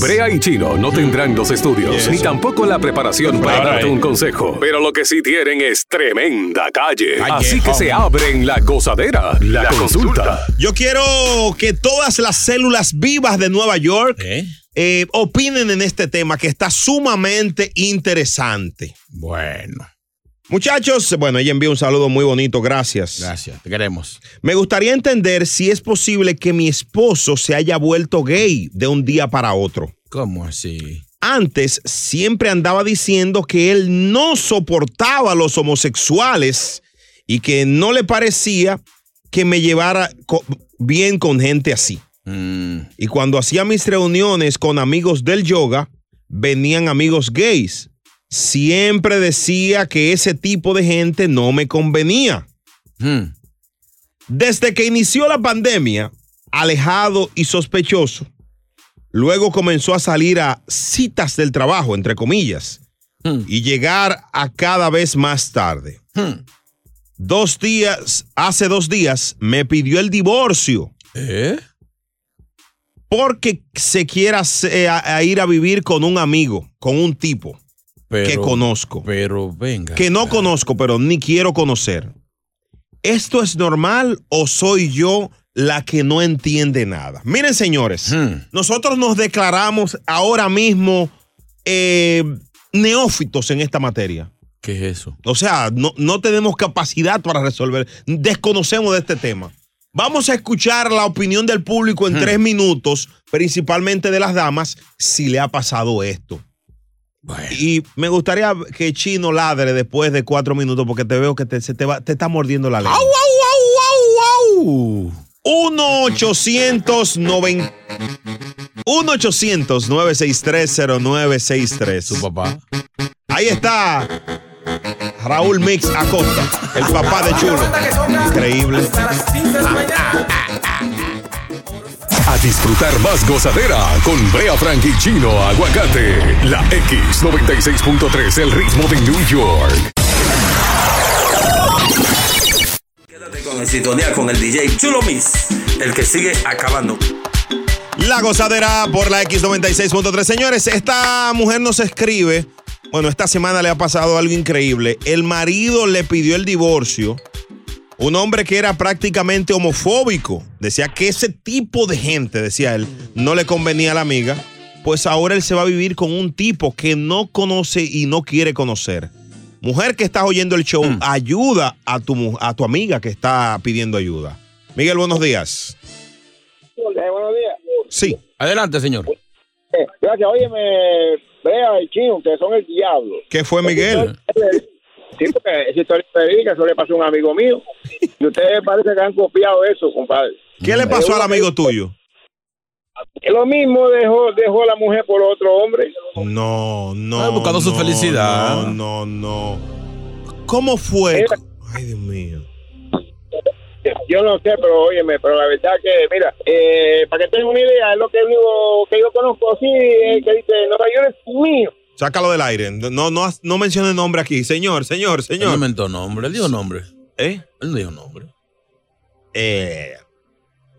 Brea y Chino no tendrán los estudios, ni tampoco la preparación para darte un consejo. Pero lo que sí tienen es tremenda calle. Así que se abren la gozadera, la, consulta. Yo quiero que todas las células vivas de Nueva York eh, opinen en este tema que está sumamente interesante. Bueno. Muchachos, bueno, ella envió un saludo muy bonito, gracias. Gracias, te queremos. Me gustaría entender si es posible que mi esposo se haya vuelto gay de un día para otro. ¿Cómo así? Antes siempre andaba diciendo que él no soportaba a los homosexuales y que no le parecía que me llevara bien con gente así. Y cuando hacía mis reuniones con amigos del yoga, venían amigos gays. Siempre decía que ese tipo de gente no me convenía. Desde que inició la pandemia, alejado y sospechoso, luego comenzó a salir a citas del trabajo, entre comillas, y llegar a cada vez más tarde. Dos días, hace dos días, me pidió el divorcio. ¿Eh? Porque se quiera a, a ir a vivir con un amigo, con un tipo que conozco. Pero venga. Que no conozco, pero ni quiero conocer. ¿Esto es normal o soy yo la que no entiende nada? Miren, señores, nosotros nos declaramos ahora mismo eh, neófitos en esta materia. ¿Qué es eso? O sea, no, no tenemos capacidad para resolver, desconocemos de este tema. Vamos a escuchar la opinión del público en tres minutos, principalmente de las damas, si le ha pasado esto. Y me gustaría que Chino ladre después de cuatro minutos porque te veo que te, se te, va- te está mordiendo la lengua. 1-800-963-0963. 1-800-963-0963. Su papá. Ahí está Raúl Mix Acosta, el papá de Chulo. Increíble. A disfrutar más gozadera con Brea Frank y Chino Aguacate. La X96.3, el ritmo de New York. Con el sintonía con el DJ Chulo Miss, el que sigue acabando. La gozadera por la X96.3. Señores, esta mujer nos escribe. Bueno, esta semana le ha pasado algo increíble. El marido le pidió el divorcio. Un hombre que era prácticamente homofóbico. Decía que ese tipo de gente, decía él, no le convenía a la amiga. Pues ahora él se va a vivir con un tipo que no conoce y no quiere conocer. Mujer que estás oyendo el show, ayuda a tu, a tu amiga que está pidiendo ayuda. Miguel, buenos días. Eh, buenos días. Sí. Adelante, señor. Eh, gracias. Óyeme, Brea y Chino, ustedes son el diablo. ¿Qué fue, Miguel? Sí, porque esa historia verídica, eso le pasó a un amigo mío. Y ustedes parece que han copiado eso, compadre. ¿Qué le pasó al amigo tuyo? Lo mismo dejó, dejó la mujer por otro hombre. No, no. Ah, buscando su felicidad. No, no, no. ¿Cómo fue? Ay, Dios mío. Yo no sé, pero óyeme, pero la verdad que, mira, eh, para que tengan una idea, es lo que único que yo conozco así, eh, que dice, Nueva York es mío. Sácalo del aire. No, no, no mencione nombre aquí. Señor, señor, Él no señor. inventó nombre, él dijo nombre. ¿Eh? Él no dijo nombre. Eh.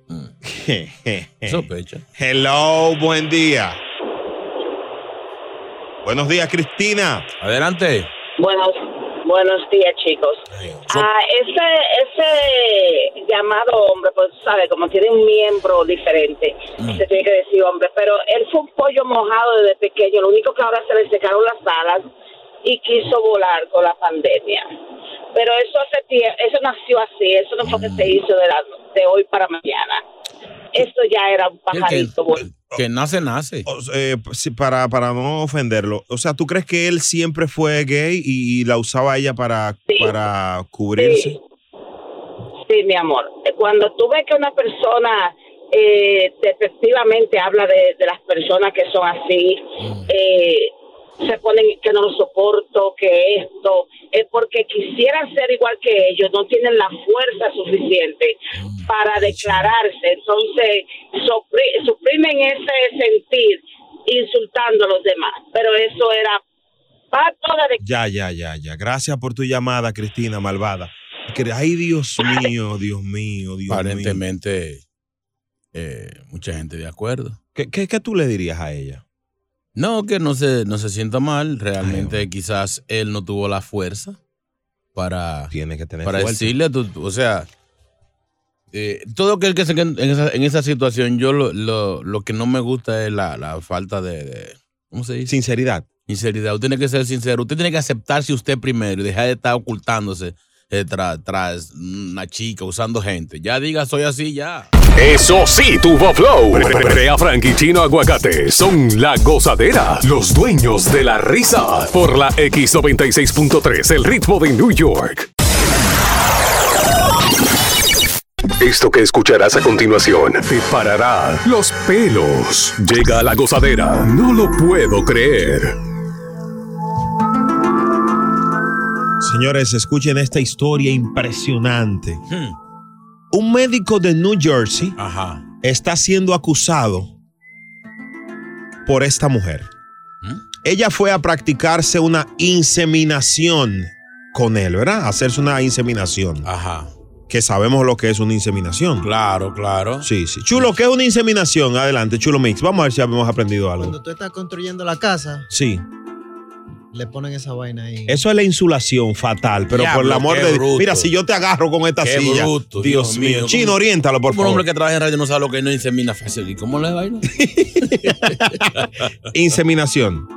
[laughs] Sospecha. Hello, buen día. Buenos días, Cristina. Adelante. Buenos, buenos días, chicos. Ah, ese, ese llamado hombre, pues sabe, como tiene un miembro diferente, se tiene que decir hombre, pero él fue un pollo mojado desde pequeño, lo único que ahora se le secaron las alas y quiso volar con la pandemia. Pero eso hace tie- eso nació así, eso no fue que se hizo de, la, de hoy para mañana. Esto ya era un que, pajarito. bueno. que nace, nace. O- eh, para, para no ofenderlo. O sea, ¿tú crees que él siempre fue gay y, la usaba ella para, para cubrirse? Sí, mi amor. Cuando tú ves que una persona eh, efectivamente habla de, de las personas que son así, eh, se ponen que no lo soporto, que esto, es porque quisieran ser igual que ellos, no tienen la fuerza suficiente para declararse, entonces supri- suprimen ese sentir insultando a los demás, pero eso era pato de Ya, ya, ya, ya. Gracias por tu llamada, Cristina, malvada. Ay, Dios mío, Dios mío, Dios Aparentemente, eh, mucha gente de acuerdo. ¿Qué, qué, qué tú le dirías a ella? No, que no se, no se sienta mal. Realmente quizás él no tuvo la fuerza para, Tiene que tener para fuerza. decirle, a tu- o sea, eh, todo aquel que se en esa, en esa situación, yo lo, lo, lo que no me gusta es la, la falta de, de- ¿cómo se dice? Sinceridad. Sinceridad. Usted tiene que ser sincero. Usted tiene que aceptarse usted primero y dejar de estar ocultándose eh, tra- tras una chica, usando gente. Ya diga, soy así, ya. Eso sí, tuvo flow. Brea Frank y Chino Aguacate son la gozadera, los dueños de la risa. Por la X96.3, el ritmo de New York. Esto que escucharás a continuación te parará los pelos. Llega la gozadera, no lo puedo creer. Señores, escuchen esta historia impresionante. Hmm. Un médico de New Jersey está siendo acusado por esta mujer. ¿Mm? Ella fue a practicarse una inseminación con él, ¿verdad? Hacerse una inseminación. Ajá. Que sabemos lo que es una inseminación. Claro, claro. Sí, sí. Chulo, ¿qué es una inseminación? Adelante, Chulo Mix. Vamos a ver si hemos aprendido algo. Cuando tú estás construyendo la casa, Sí. Le ponen esa vaina ahí. Eso es la insulación fatal, pero por el amor de Dios. Mira, si yo te agarro con esta Qué silla. bruto, Dios, Dios mío. mío. Chino, oriéntalo, por Como un favor. hombre que trabaja en radio no sabe lo que no insemina fácil. ¿Y cómo le va? ahí, no? Inseminación.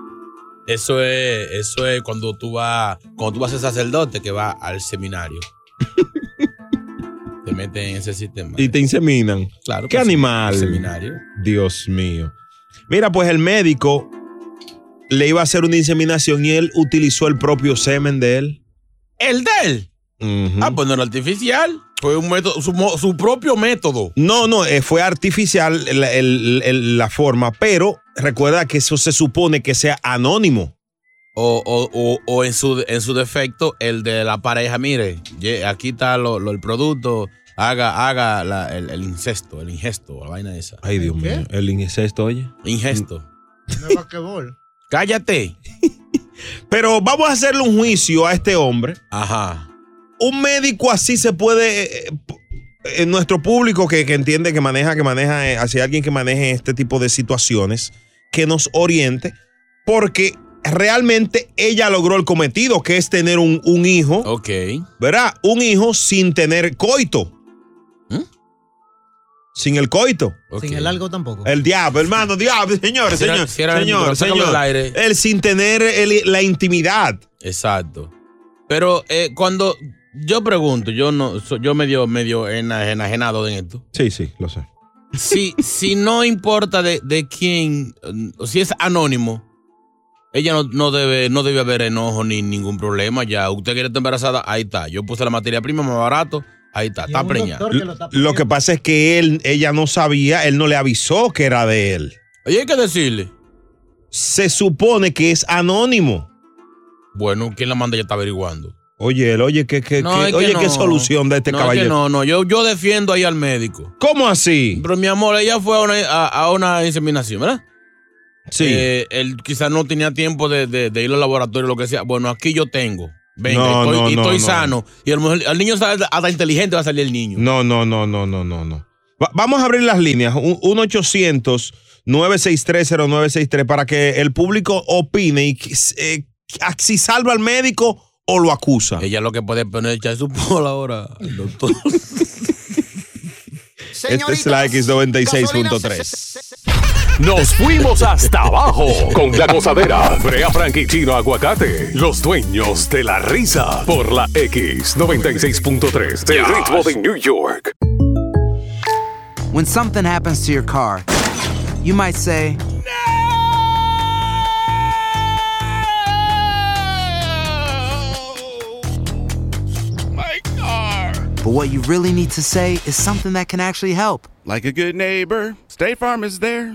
Eso es, eso es cuando tú vas, cuando tú vas a ser sacerdote que va al seminario. [laughs] te meten en ese sistema. Y te inseminan. Claro. ¿Qué pues, animal? al Seminario. Dios mío. Mira, pues el médico le iba a hacer una inseminación y él utilizó el propio semen de él. ¿El de él? Ah, pues no era artificial. Fue un método, su, su propio método. No, no, eh, fue artificial el- el- el- la forma, pero recuerda que eso se supone que sea anónimo. O, o- o- o en, su, en su defecto, el de la pareja, mire, aquí está lo- lo- el producto, haga, haga la- el, el incesto, el ingesto, la vaina esa. Ay, Dios mío. El incesto, oye. Ingesto. No. Cállate. Pero vamos a hacerle un juicio a este hombre. Ajá. Un médico así se puede. eh, p- En nuestro público que, que entiende, que maneja, que maneja, eh, hacia alguien que maneje este tipo de situaciones, que nos oriente, porque realmente ella logró el cometido, que es tener un, un hijo. Ok. ¿Verdad? Un hijo sin tener coito. Sin el coito. Sin el algo tampoco. El diablo, hermano, diablo, señor, el señor, señor. del aire. El sin tener el- la intimidad. Exacto. Pero eh, cuando yo pregunto, yo no, so- yo medio, medio ena- enajenado en esto. Sí, sí, lo sé. Si, si no importa de, de quién, eh, si es anónimo, ella no, no debe, no debe haber enojo ni ningún problema. Ya, usted quiere estar embarazada, ahí está. Yo puse la materia prima más barato, ahí está, está preñada. Lo que pasa es que él, ella no sabía, él no le avisó que era de él. Oye, hay que decirle. Se supone que es anónimo. Bueno, ¿quién la manda? Ya está averiguando. Oye, él, oye, ¿qué, qué, No, qué- es que oye, qué solución de este No, es que caballero? no, no, yo, yo defiendo ahí al médico. ¿Cómo así? Pero mi amor, ella fue a una, a, a una inseminación, ¿verdad? Sí. Eh, él quizás no tenía tiempo de, de- de ir al laboratorio o lo que sea. Bueno, aquí yo tengo. Venga, No, estoy, no, y no, estoy no. sano. Y mejor al niño sale hasta inteligente va a salir el niño. No, no, no, no, no, no, no. Va- vamos a abrir las líneas. 1-800-963-0963 para que el público opine y eh, si salva al médico o lo acusa. Ella lo que puede poner echar su pola ahora, al doctor. [laughs] Este es la X96.3. Nos fuimos hasta abajo con la gozadera. Brea Frank y Chino Aguacate, los dueños de la risa. Por la X96.3, el ritmo de New York. When something happens to your car, you might say, My car. But what you really need to say is something that can actually help. Like a good neighbor, State Farm is there.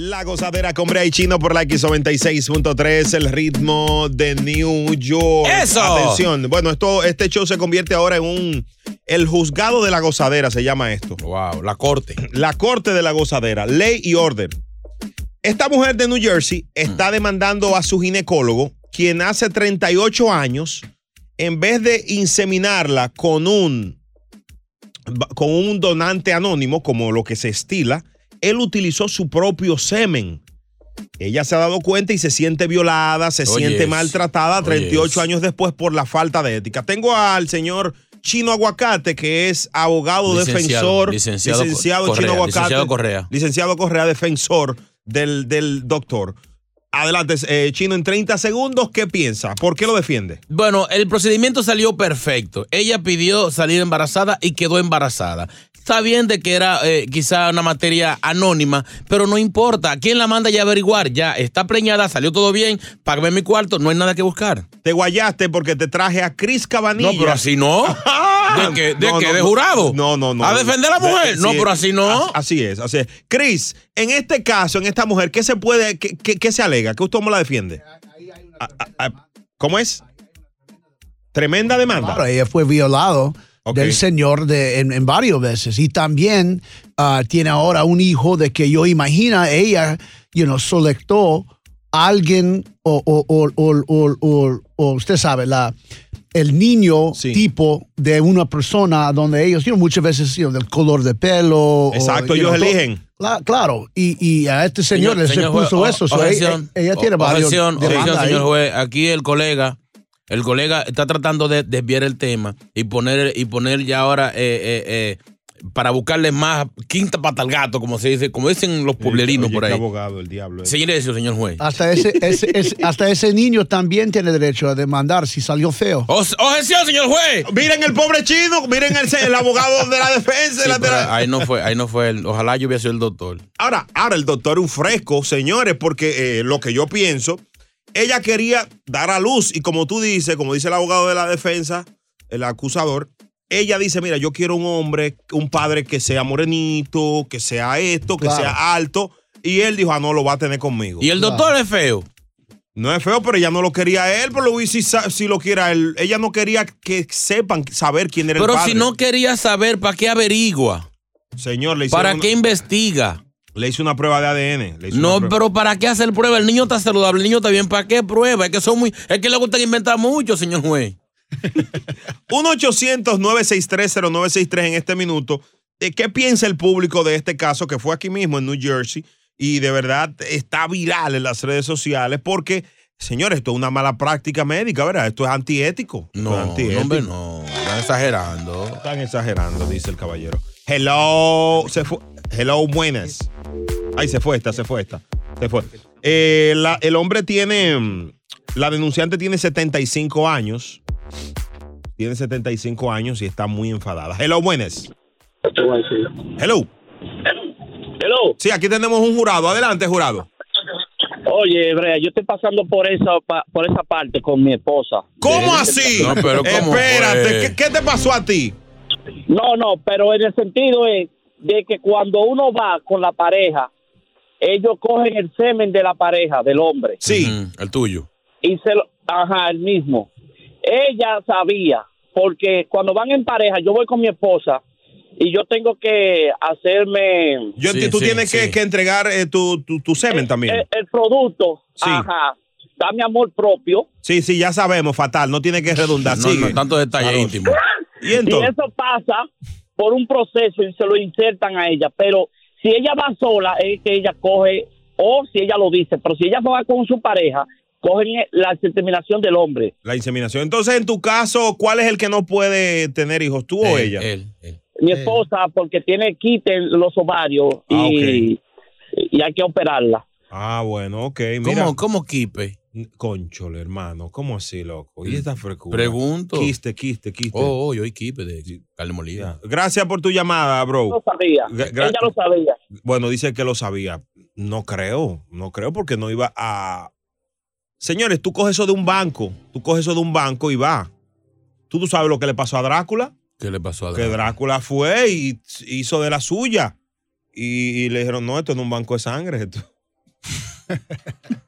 La gozadera con Brea y Chino por la X96.3, el ritmo de New York. ¡Eso! Atención, bueno, esto, este show se convierte ahora en un. El juzgado de la gozadera se llama esto. Wow, la corte. La corte de la gozadera, ley y orden. Esta mujer de New Jersey está demandando a su ginecólogo, quien hace 38 años, en vez de inseminarla con un, con un donante anónimo, como lo que se estila, él utilizó su propio semen. Ella se ha dado cuenta y se siente violada, se siente maltratada 38 Oye, es. años después por la falta de ética. Tengo al señor Chino Aguacate, que es abogado Licenciado, defensor. licenciado licenciado Correa, Chino Aguacate. licenciado Correa. Licenciado Correa, defensor del, del doctor. Adelante, eh, Chino, en 30 segundos, ¿qué piensa? ¿Por qué lo defiende? Bueno, el procedimiento salió perfecto. Ella pidió salir embarazada y quedó embarazada. Está bien de que era eh, quizá una materia anónima, pero no importa. ¿Quién la manda ya a averiguar? Ya está preñada, salió todo bien, págame mi cuarto, no hay nada que buscar. Te guayaste porque te traje a Chris Cabanilla. No, pero así no. [laughs] ¿De qué? ¿De No, qué? no, ¿De no. jurado? No, no, no. ¿A defender a la mujer? No, pero así no. as- Así es, así es. Chris, en este caso, en esta mujer, ¿qué se puede, qué, qué- qué se alega? ¿Qué usted me la defiende? Ah, ah, ah, ¿Cómo es? Tremenda demanda. Claro, ella fue violado del señor de, en, en varias veces. Y también ah, tiene ahora un hijo de que yo imagina ella, you know, selectó a alguien o, o, o, o- o- o- o usted sabe, la, el niño tipo de una persona donde ellos, you know, muchas veces, you know, del color de pelo. Exacto, ellos know, eligen. Cla- Claro, y, y a este señor, le se señor juez, puso o- eso. so objeción, ella, ella tiene o- varios objeción, objeción, señor juez. Aquí el colega, el colega está tratando de desviar el tema y poner, y poner ya ahora eh, eh, eh, para buscarle más quinta pata al gato, como se dice, como dicen los pueblerinos por ahí. abogado, el diablo. eh. Silencio, señor juez. Hasta ese, ese- ese- [laughs] hasta ese niño también tiene derecho a demandar si salió feo. Objeción, señor juez. Miren el pobre chino, miren el, el abogado de la defensa. Sí, la- pero ahí no fue, ahí no fue. el- ojalá yo hubiera sido el doctor. Ahora, ahora el doctor es un fresco, señores, porque eh, lo que yo pienso, ella quería dar a luz y como tú dices, como dice el abogado de la defensa, el acusador, ella dice, mira, yo quiero un hombre, un padre que sea morenito, que sea esto, que Claro. sea alto. Y él dijo, ah, no, lo va a tener conmigo. Y el doctor es feo. No es feo, pero ella no lo quería él, pero Luis si, si lo quiera él. Ella no quería que sepan, saber quién era Pero el padre. si no quería saber, ¿para qué averigua? Señor, le hicieron ¿Para una- qué investiga? Le hice una prueba de ADN. le hice No, una pero ¿para qué hacer prueba? El niño está saludable, el niño está bien. ¿Para qué prueba? Es que son muy, es que le gusta inventar mucho, señor juez. [laughs] 1-800-963-0963 en este minuto. ¿De qué piensa el público de este caso que fue aquí mismo en New Jersey y de verdad está viral en las redes sociales? Porque, señores, esto es una mala práctica médica, ¿verdad? Esto es antiético. No, es antiético. hombre, no. Están exagerando. Están exagerando, dice el caballero. Hello, se fue. Hello, buenas. Ay, se fue esta, se fue esta. Se fue. Eh, la- el hombre tiene. mm, La denunciante tiene 75 años. Tiene 75 años y está muy enfadada. Hello, buenas. Hello. Hello. Sí, aquí tenemos un jurado. Adelante, jurado. Oye, Brea, yo estoy pasando por esa pa- por esa parte con mi esposa. ¿Cómo De- así? No, pero ¿cómo Espérate? ¿qué, qué te pasó a ti? No, no, pero en el sentido es de que cuando uno va con la pareja, ellos cogen el semen de la pareja, del hombre. Sí. el tuyo. Y se lo, ajá, el mismo. Ella sabía, porque cuando van en pareja, yo voy con mi esposa y yo tengo que hacerme Yo tú tienes que, que entregar eh, tu, tu, tu semen también. el, el producto, Sí. ajá, da mi amor propio. Sí, sí, ya sabemos, fatal. No tiene que redundar. No, Sigue. no, tanto detalle Claro. íntimo. Y entonces, eso pasa por un proceso y se lo insertan a ella, pero si ella va sola es que ella coge, o si ella lo dice, pero si ella va con su pareja, cogen la determinación del hombre. la inseminación. Entonces, en tu caso, ¿cuál es el que no puede tener hijos, tú o ella? Mi esposa, porque tiene quite en los ovarios Ah, y, y hay que operarla. Ah, bueno, ok. Mira. ¿Cómo, cómo kipe? Conchole, hermano. ¿Cómo así, loco? Y esta frescura. Pregunto. Quiste, quiste, quiste. Oh, oh, yo kipe de carne molida. Gracias por tu llamada, bro. Lo sabía. Gra- ella lo sabía. Bueno, dice que lo sabía. No creo, no creo porque no iba a... Señores, tú coges eso de un banco, tú coges eso de un banco y va. ¿Tú, tú sabes lo que le pasó a Drácula? ¿Qué le pasó a Que Drácula fue y hizo de la suya. Y, y le dijeron, no, esto no es un banco de sangre. Esto. [laughs]